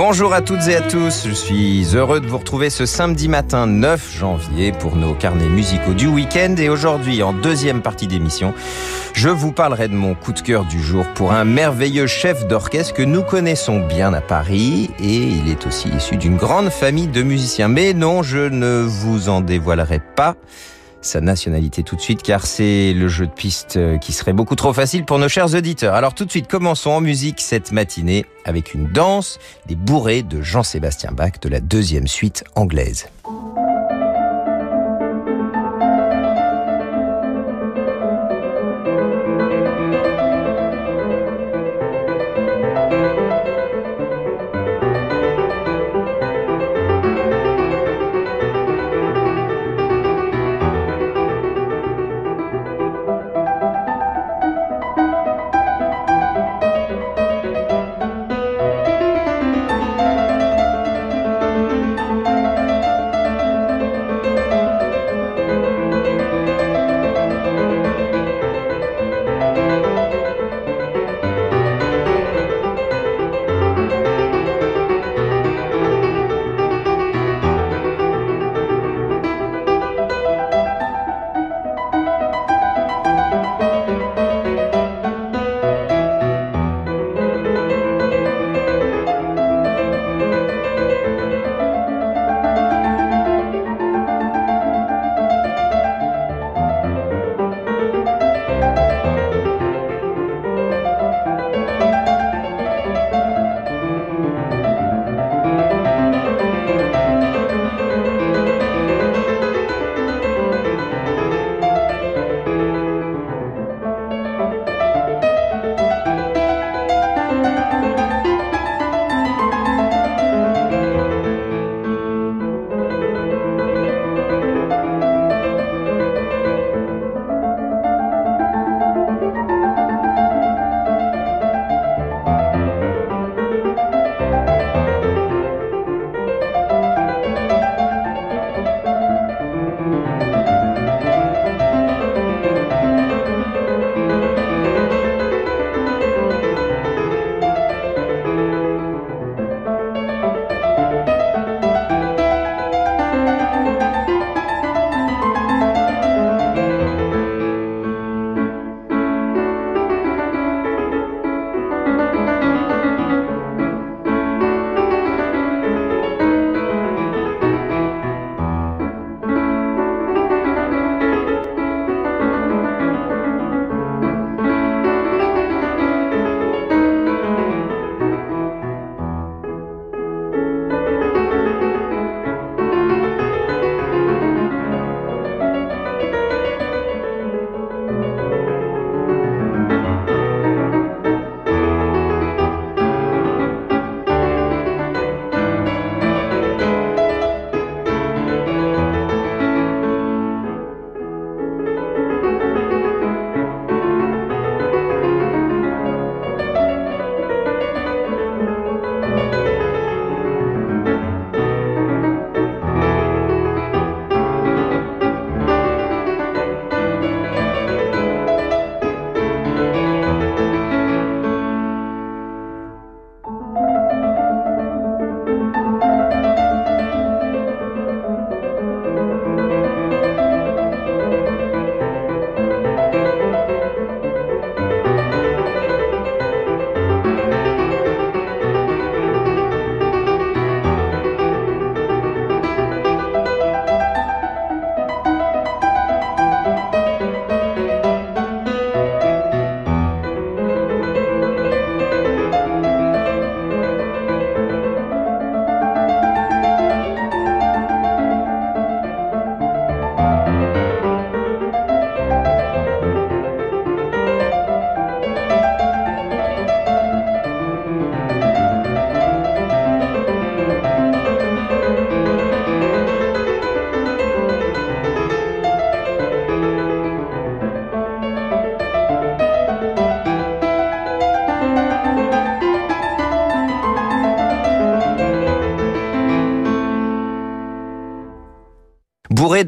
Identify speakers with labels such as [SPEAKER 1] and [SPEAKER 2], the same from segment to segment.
[SPEAKER 1] Bonjour à toutes et à tous, je suis heureux de vous retrouver ce samedi matin 9 janvier pour nos carnets musicaux du week-end. Et aujourd'hui en deuxième partie d'émission, je vous parlerai de mon coup de cœur du jour pour un merveilleux chef d'orchestre que nous connaissons bien à Paris. Et il est aussi issu d'une grande famille de musiciens. Mais non, je ne vous en dévoilerai pas sa nationalité tout de suite car c'est le jeu de piste euh, qui serait beaucoup trop facile pour nos chers auditeurs. Alors tout de suite, commençons en musique cette matinée avec une danse des bourrées de Jean-Sébastien Bach de la deuxième suite anglaise.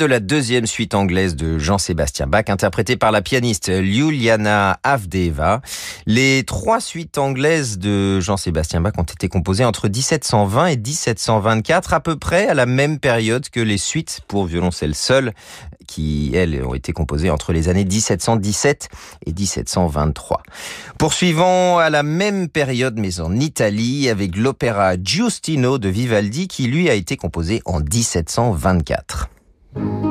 [SPEAKER 1] De la deuxième suite anglaise de Jean-Sébastien Bach, interprétée par la pianiste Juliana Avdeva. Les trois suites anglaises de Jean-Sébastien Bach ont été composées entre 1720 et 1724, à peu près à la même période que les suites pour violoncelle seul, qui, elles, ont été composées entre les années 1717 et 1723. Poursuivons à la même période, mais en Italie, avec l'opéra Giustino de Vivaldi, qui lui a été composé en 1724. Thank you.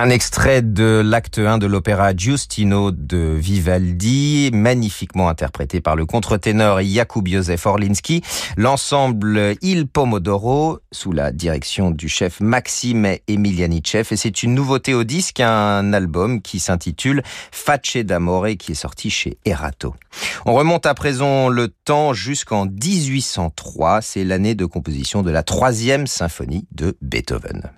[SPEAKER 1] Un extrait de l'acte 1 de l'opéra Giustino de Vivaldi, magnifiquement interprété par le contre-ténor Jakub Józef Orlinski. L'ensemble Il Pomodoro, sous la direction du chef Maxime Emilianichev. Et c'est une nouveauté au disque, un album qui s'intitule Face d'Amore, qui est sorti chez Erato. On remonte à présent le temps jusqu'en 1803. C'est l'année de composition de la troisième symphonie de Beethoven.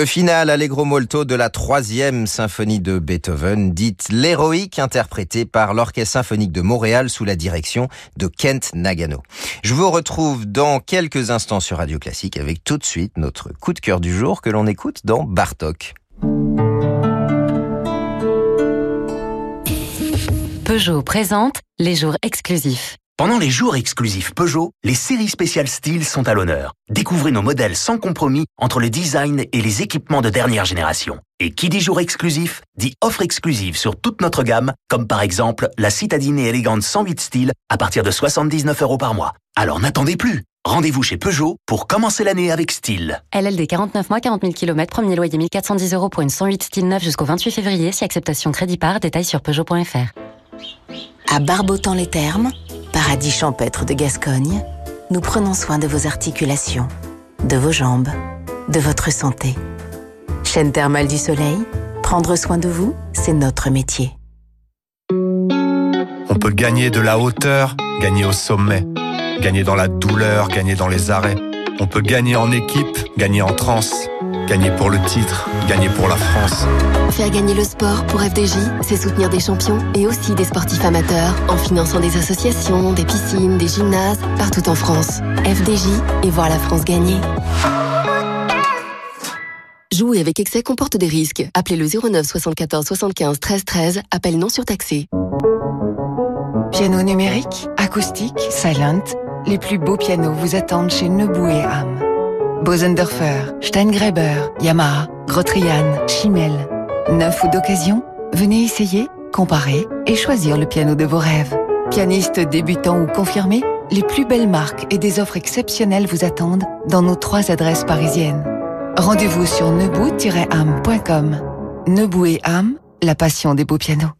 [SPEAKER 1] Le final Allegro molto de la troisième symphonie de Beethoven, dite l'héroïque, interprétée par l'Orchestre symphonique de Montréal sous la direction de Kent Nagano. Je vous retrouve dans quelques instants sur Radio Classique avec tout de suite notre coup de cœur du jour que l'on écoute dans Bartok.
[SPEAKER 2] Peugeot présente les jours exclusifs.
[SPEAKER 3] Pendant les jours exclusifs Peugeot, les séries spéciales style sont à l'honneur. Découvrez nos modèles sans compromis entre le design et les équipements de dernière génération. Et qui dit jour exclusif, dit offre exclusive sur toute notre gamme, comme par exemple la citadine élégante 108 style à partir de 79 euros par mois. Alors n'attendez plus Rendez-vous chez Peugeot pour commencer l'année avec style.
[SPEAKER 2] LLD 49 mois, 40 000 km, premier loyer 1410 euros pour une 108 style neuf jusqu'au 28 février, si acceptation crédit par, détail sur Peugeot.fr.
[SPEAKER 4] À Barbotan-les-Thermes, paradis champêtre de Gascogne, nous prenons soin de vos articulations, de vos jambes, de votre santé. Chaîne thermale du soleil, prendre soin de vous, c'est notre métier.
[SPEAKER 5] On peut gagner de la hauteur, gagner au sommet, gagner dans la douleur, gagner dans les arrêts. On peut gagner en équipe, gagner en transe, gagner pour le titre, gagner pour la France.
[SPEAKER 6] Faire gagner le sport pour FDJ, c'est soutenir des champions et aussi des sportifs amateurs en finançant des associations, des piscines, des gymnases partout en France. FDJ et voir la France gagner. Jouer avec excès comporte des risques. Appelez le 09 74 75 13 13. Appel non surtaxé.
[SPEAKER 7] Piano numérique, acoustique, silent. Les plus beaux pianos vous attendent chez Nebou et Ham. Bosendorfer, Steingreber, Yamaha, Grotrian, Chimel. Neuf ou d'occasion Venez essayer, comparer et choisir le piano de vos rêves. Pianiste débutant ou confirmé, les plus belles marques et des offres exceptionnelles vous attendent dans nos trois adresses parisiennes. Rendez-vous sur nebou-am.com. Nebou et Am, la passion des beaux pianos.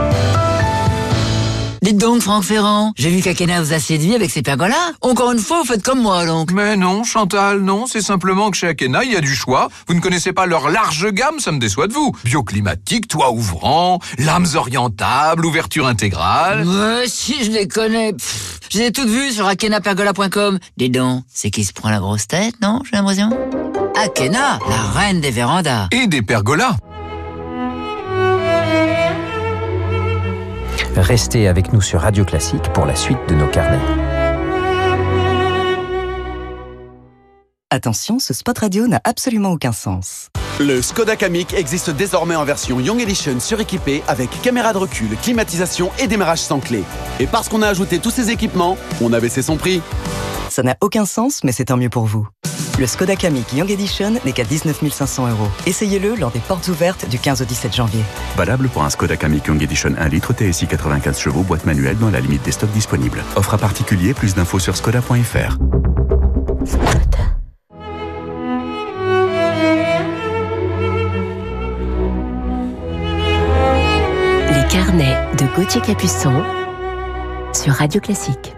[SPEAKER 8] Dites donc, Franck Ferrand, j'ai vu qu'Akena vous a séduit avec ses pergolas. Encore une fois, vous faites comme moi, donc.
[SPEAKER 9] Mais non, Chantal, non, c'est simplement que chez Akena, il y a du choix. Vous ne connaissez pas leur large gamme, ça me déçoit de vous. Bioclimatique, toit ouvrant, lames orientables, ouverture intégrale.
[SPEAKER 8] Ouais, si, je les connais. Pff, je les ai toutes vues sur akenapergola.com. Dites donc, c'est qui se prend la grosse tête, non, j'ai l'impression? Akena, la reine des vérandas.
[SPEAKER 9] Et des pergolas.
[SPEAKER 1] Restez avec nous sur Radio Classique pour la suite de nos carnets.
[SPEAKER 10] Attention, ce spot radio n'a absolument aucun sens.
[SPEAKER 11] Le Skoda Kamiq existe désormais en version Young Edition suréquipée avec caméra de recul, climatisation et démarrage sans clé. Et parce qu'on a ajouté tous ces équipements, on a baissé son prix.
[SPEAKER 10] Ça n'a aucun sens, mais c'est tant mieux pour vous. Le Skoda Kamiq Young Edition n'est qu'à 19 500 euros. Essayez-le lors des portes ouvertes du 15 au 17 janvier.
[SPEAKER 12] Valable pour un Skoda Kamiq Young Edition 1 litre TSI 95 chevaux, boîte manuelle dans la limite des stocks disponibles. Offre à particulier, plus d'infos sur skoda.fr.
[SPEAKER 2] Les carnets de Gauthier Capuçon sur Radio Classique.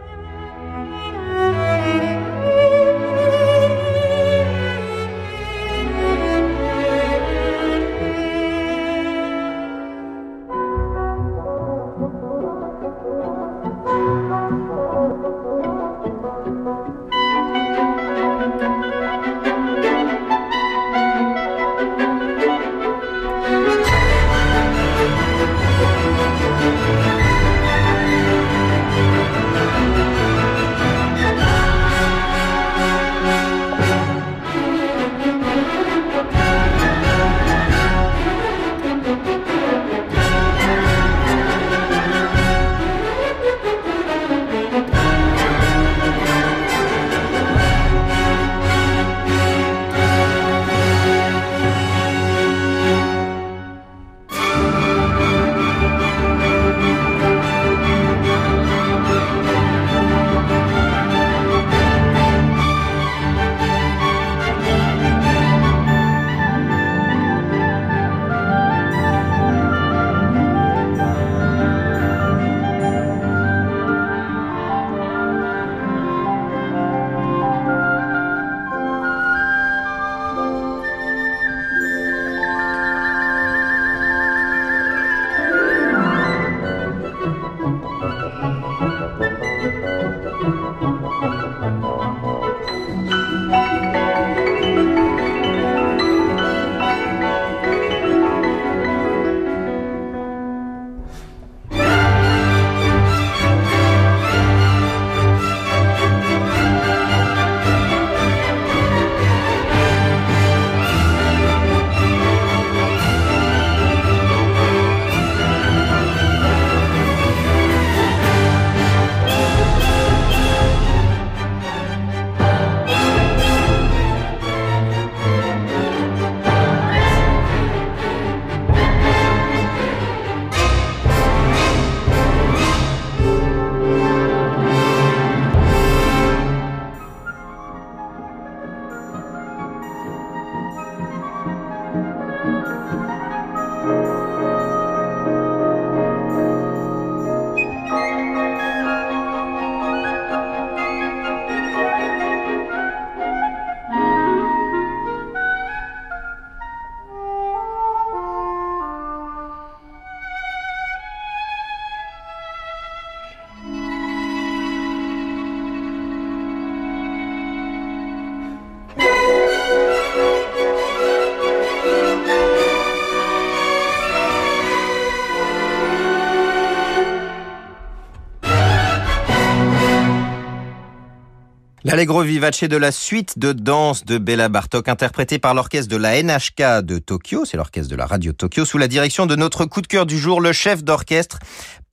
[SPEAKER 1] Allegro vivace de la suite de danse de Bella Bartok, interprétée par l'orchestre de la NHK de Tokyo, c'est l'orchestre de la radio Tokyo, sous la direction de notre coup de cœur du jour, le chef d'orchestre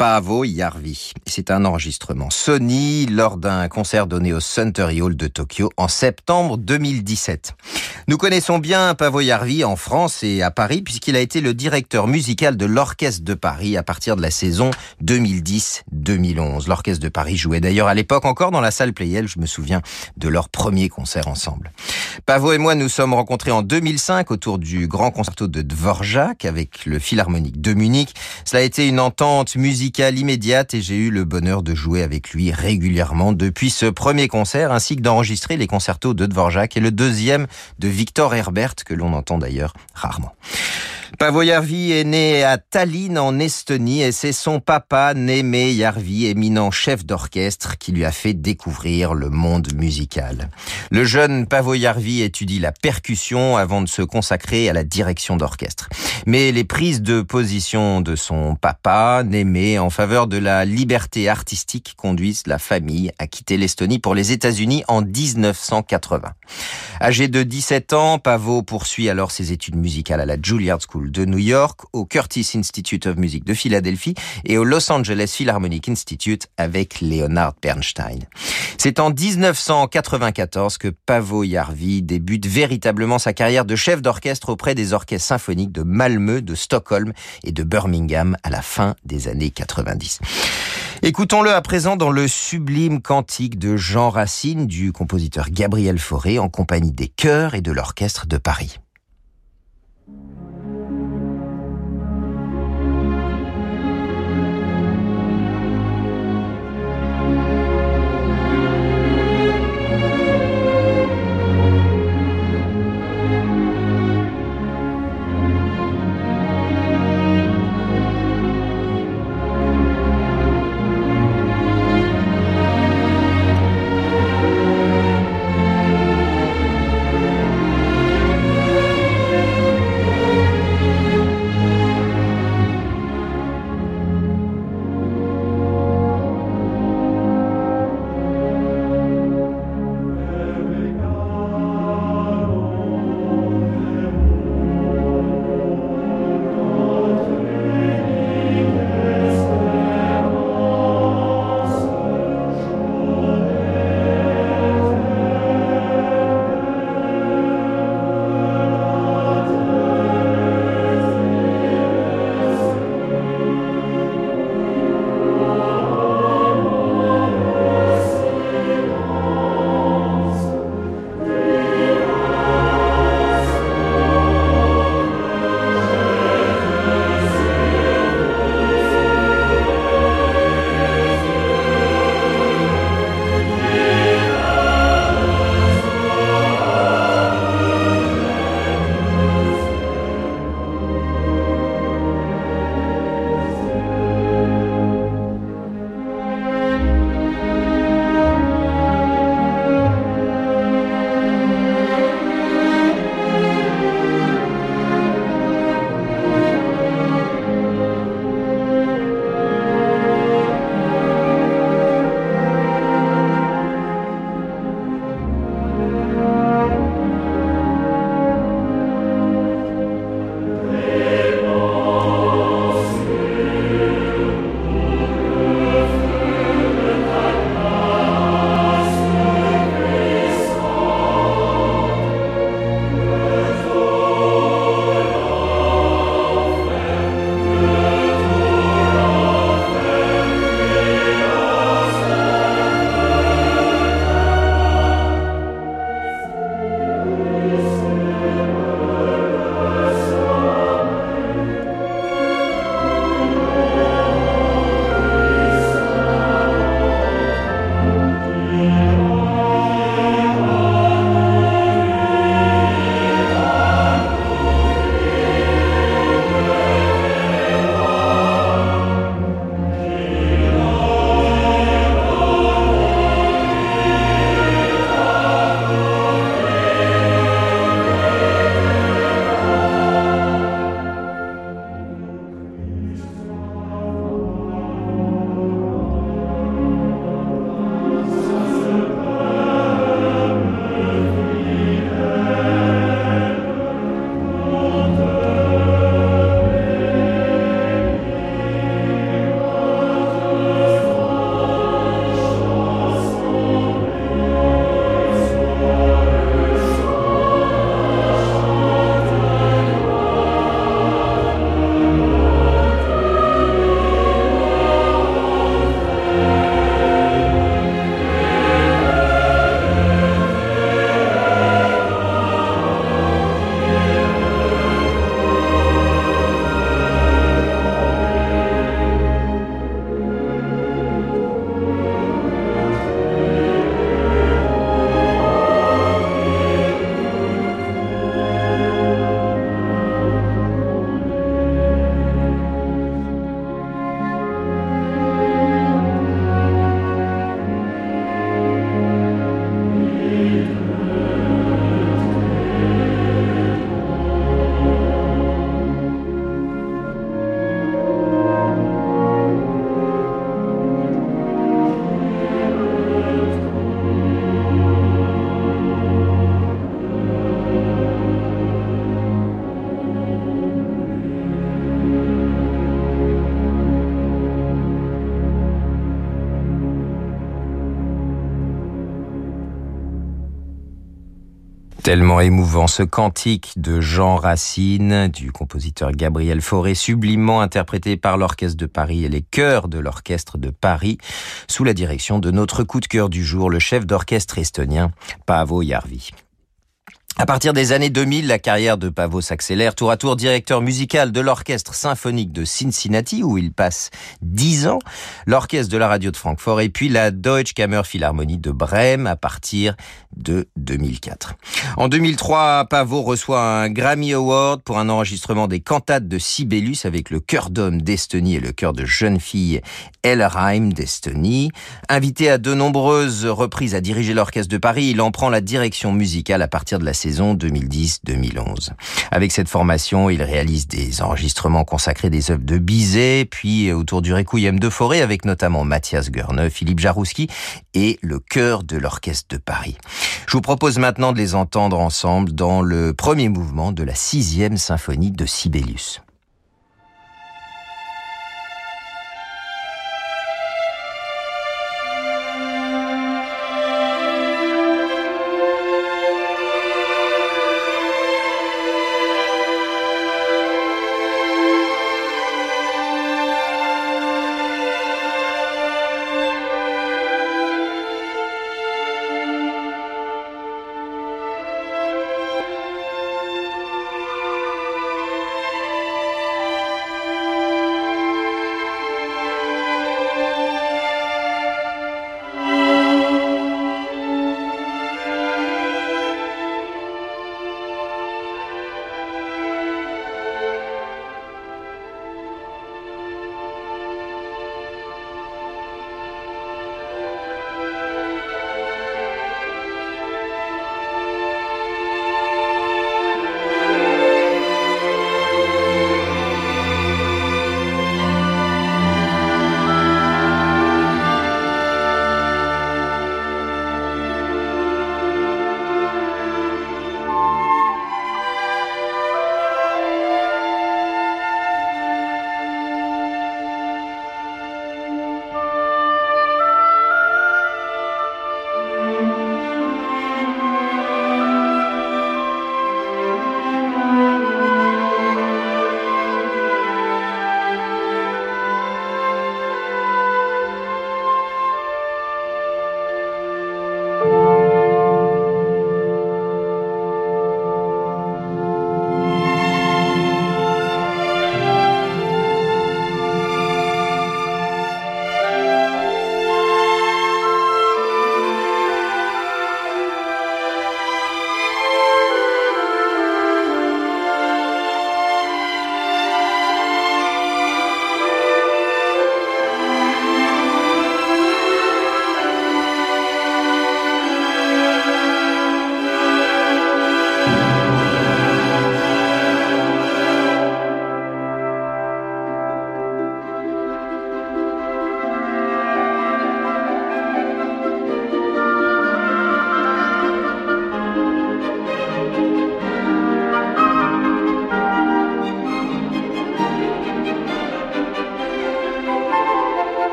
[SPEAKER 1] Paavo Yarvi. C'est un enregistrement Sony lors d'un concert donné au Suntory Hall de Tokyo en septembre 2017. Nous connaissons bien Paavo Yarvi en France et à Paris puisqu'il a été le directeur musical de l'Orchestre de Paris à partir de la saison 2010-2011. L'Orchestre de Paris jouait d'ailleurs à l'époque encore dans la salle Playel, je me souviens de leur premier concert ensemble. Pavo et moi nous sommes rencontrés en 2005 autour du grand concerto de Dvorak avec le Philharmonique de Munich. Cela a été une entente musicale immédiate et j'ai eu le bonheur de jouer avec lui régulièrement depuis ce premier concert ainsi que d'enregistrer les concertos de Dvorak et le deuxième de Victor Herbert que l'on entend d'ailleurs rarement. Pavo Yarvi est né à Tallinn en Estonie et c'est son papa, Némé Yarvi, éminent chef d'orchestre, qui lui a fait découvrir le monde musical. Le jeune Pavo Yarvi étudie la percussion avant de se consacrer à la direction d'orchestre. Mais les prises de position de son papa, Némé, en faveur de la liberté artistique conduisent la famille à quitter l'Estonie pour les États-Unis en 1980. Âgé de 17 ans, Pavo poursuit alors ses études musicales à la Juilliard School de New York, au Curtis Institute of Music de Philadelphie et au Los Angeles Philharmonic Institute avec Leonard Bernstein. C'est en 1994 que Pavo Jarvi débute véritablement sa carrière de chef d'orchestre auprès des orchestres symphoniques de Malmö, de Stockholm et de Birmingham à la fin des années 90. Écoutons-le à présent dans le sublime cantique de Jean Racine du compositeur Gabriel Fauré en compagnie des chœurs et de l'orchestre de Paris. Tellement émouvant ce cantique de Jean Racine, du compositeur Gabriel Fauré, sublimement interprété par l'Orchestre de Paris et les chœurs de l'Orchestre de Paris, sous la direction de notre coup de cœur du jour, le chef d'orchestre estonien Paavo Jarvi. À partir des années 2000, la carrière de Pavo s'accélère, tour à tour directeur musical de l'Orchestre symphonique de Cincinnati, où il passe dix ans, l'Orchestre de la radio de Francfort, et puis la Deutsche Kammerphilharmonie de Brême à partir de 2004. En 2003, Pavo reçoit un Grammy Award pour un enregistrement des cantates de Sibelius avec le chœur d'homme d'Estonie et le chœur de jeune fille Elheim d'Estonie. Invité à de nombreuses reprises à diriger l'Orchestre de Paris, il en prend la direction musicale à partir de la saison 2010-2011. Avec cette formation, il réalise des enregistrements consacrés des œuvres de Bizet, puis autour du Requiem de Forêt avec notamment Mathias Goerne, Philippe Jarouski et le chœur de l'Orchestre de Paris. Je vous propose maintenant de les entendre ensemble dans le premier mouvement de la sixième symphonie de Sibelius.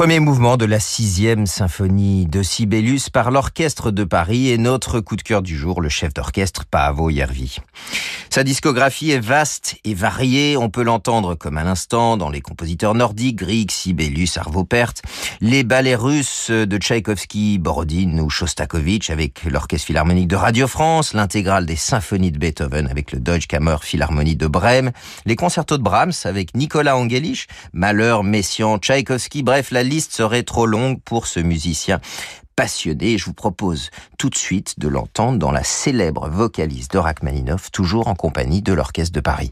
[SPEAKER 1] Premier mouvement de la sixième symphonie de Sibelius par l'Orchestre de Paris et notre coup de cœur du jour, le chef d'orchestre Paavo Järvi. Sa discographie est vaste et variée, on peut l'entendre comme à l'instant dans les compositeurs nordiques, Grieg, Sibelius, Arvo Pärt, les ballets russes de Tchaïkovski, Borodin ou Shostakovich avec l'Orchestre Philharmonique de Radio France, l'intégrale des symphonies de Beethoven avec le Deutsche Kammer Philharmonie de Brême, les concertos de Brahms avec Nicolas Angelich, Malheur, Messiaen, Tchaïkovski, bref, la liste serait trop longue pour ce musicien passionné. Je vous propose tout de suite de l'entendre dans la célèbre vocalise de Rachmaninoff, toujours en compagnie de l'Orchestre de Paris.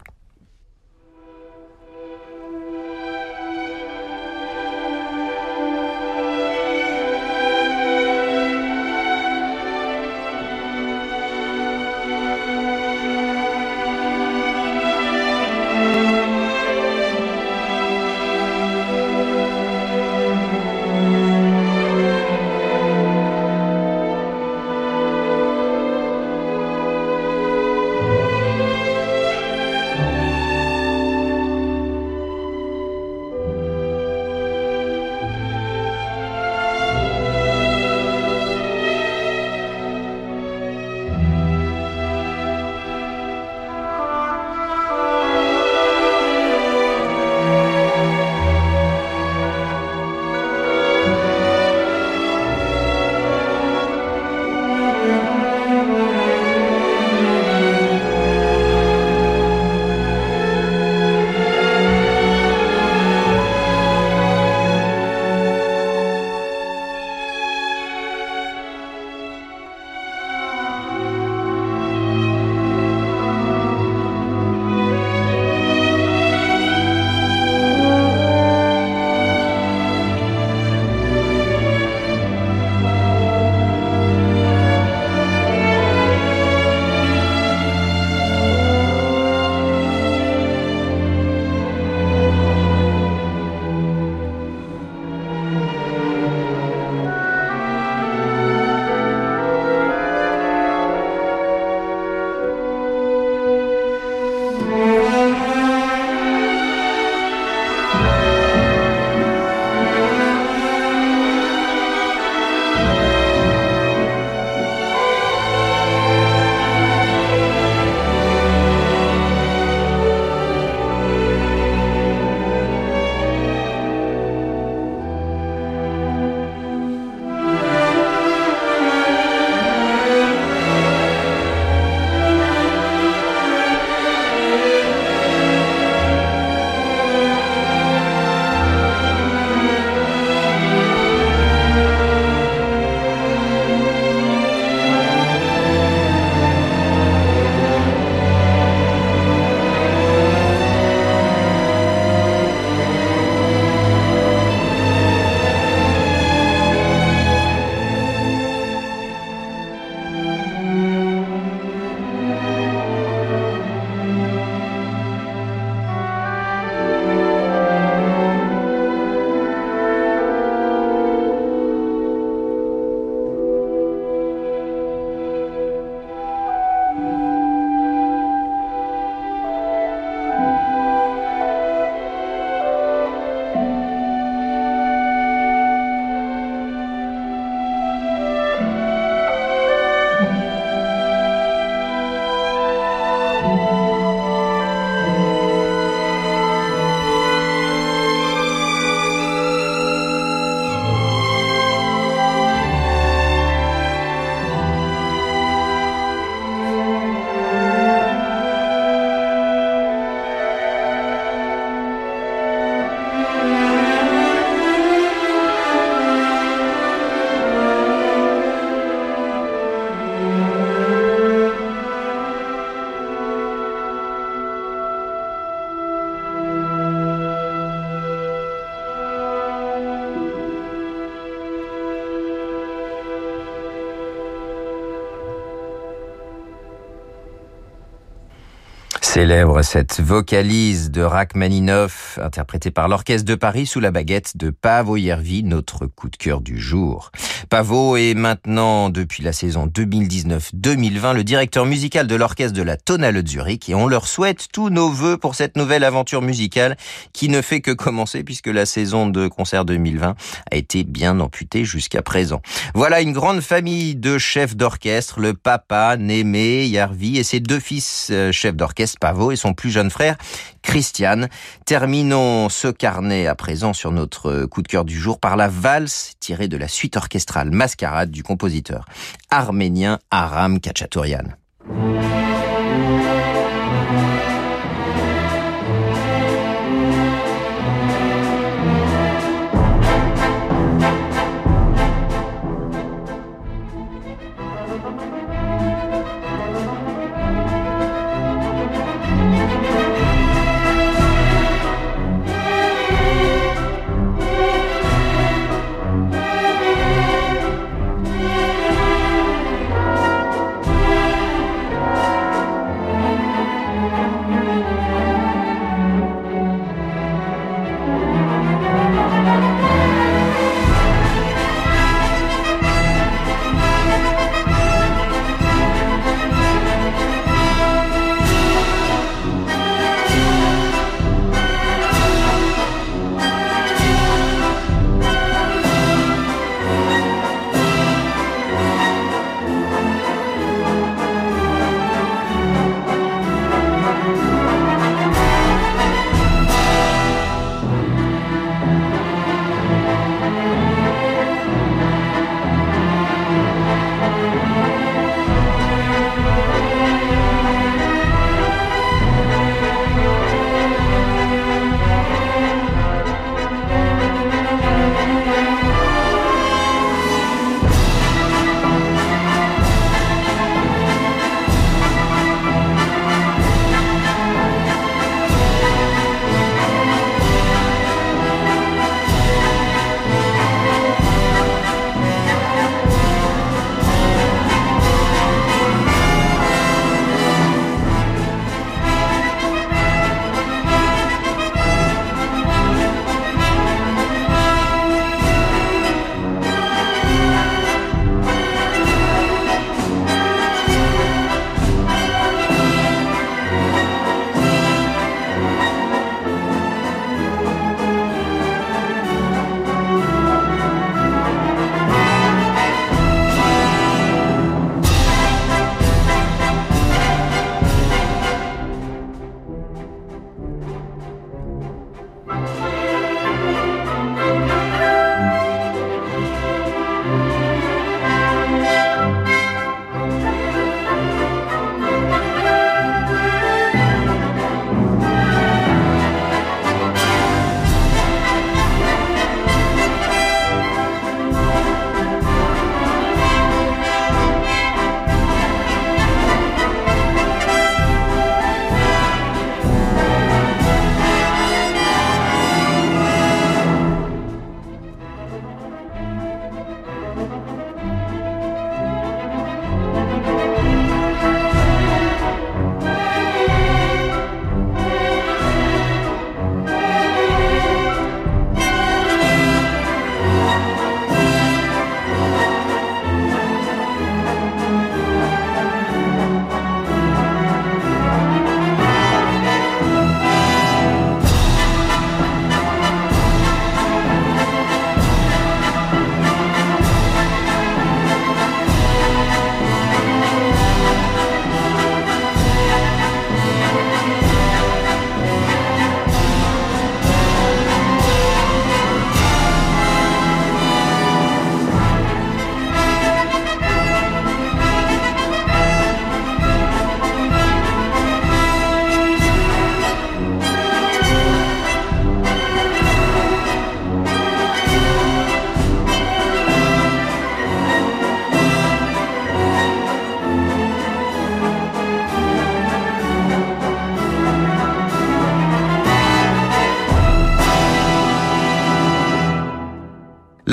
[SPEAKER 1] Célèbre cette vocalise de Rachmaninoff, interprétée par l'Orchestre de Paris sous la baguette de Paavo Järvi, notre coup de cœur du jour. Pavot est maintenant, depuis la saison 2019-2020, le directeur musical de l'orchestre de la Tonale de Zurich et on leur souhaite tous nos voeux pour cette nouvelle aventure musicale qui ne fait que commencer puisque la saison de concert 2020 a été bien amputée jusqu'à présent. Voilà une grande famille de chefs d'orchestre, le papa, Némé, Yarvi et ses deux fils euh, chefs d'orchestre, Pavot et son plus jeune frère, Christiane. Terminons ce carnet à présent sur notre coup de cœur du jour par la valse tirée de la suite orchestrale Mascarade du compositeur arménien Aram Kachatourian.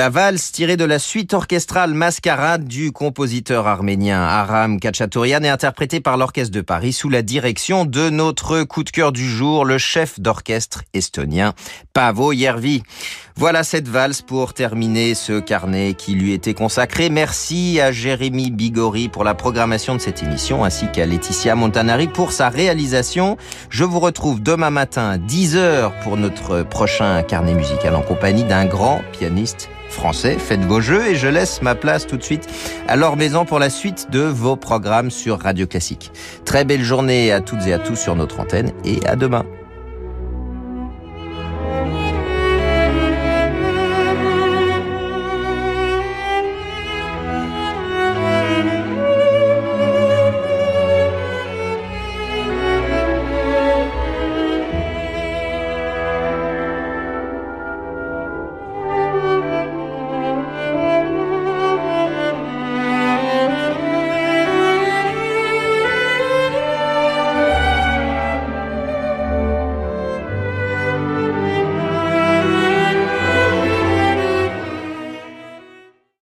[SPEAKER 1] La valse tirée de la suite orchestrale Mascarade du compositeur arménien Aram Kachatourian est interprétée par l'Orchestre de Paris sous la direction de notre coup de cœur du jour, le chef d'orchestre estonien Pavo Järvi. Voilà cette valse pour terminer ce carnet qui lui était consacré. Merci à Jérémy Bigori pour la programmation de cette émission ainsi qu'à Laetitia Montanari pour sa réalisation. Je vous retrouve demain matin à 10h pour notre prochain carnet musical en compagnie d'un grand pianiste français. Faites vos jeux et je laisse ma place tout de suite à Laure Maison pour la suite de vos programmes sur Radio Classique. Très belle journée à toutes et à tous sur notre antenne et à demain.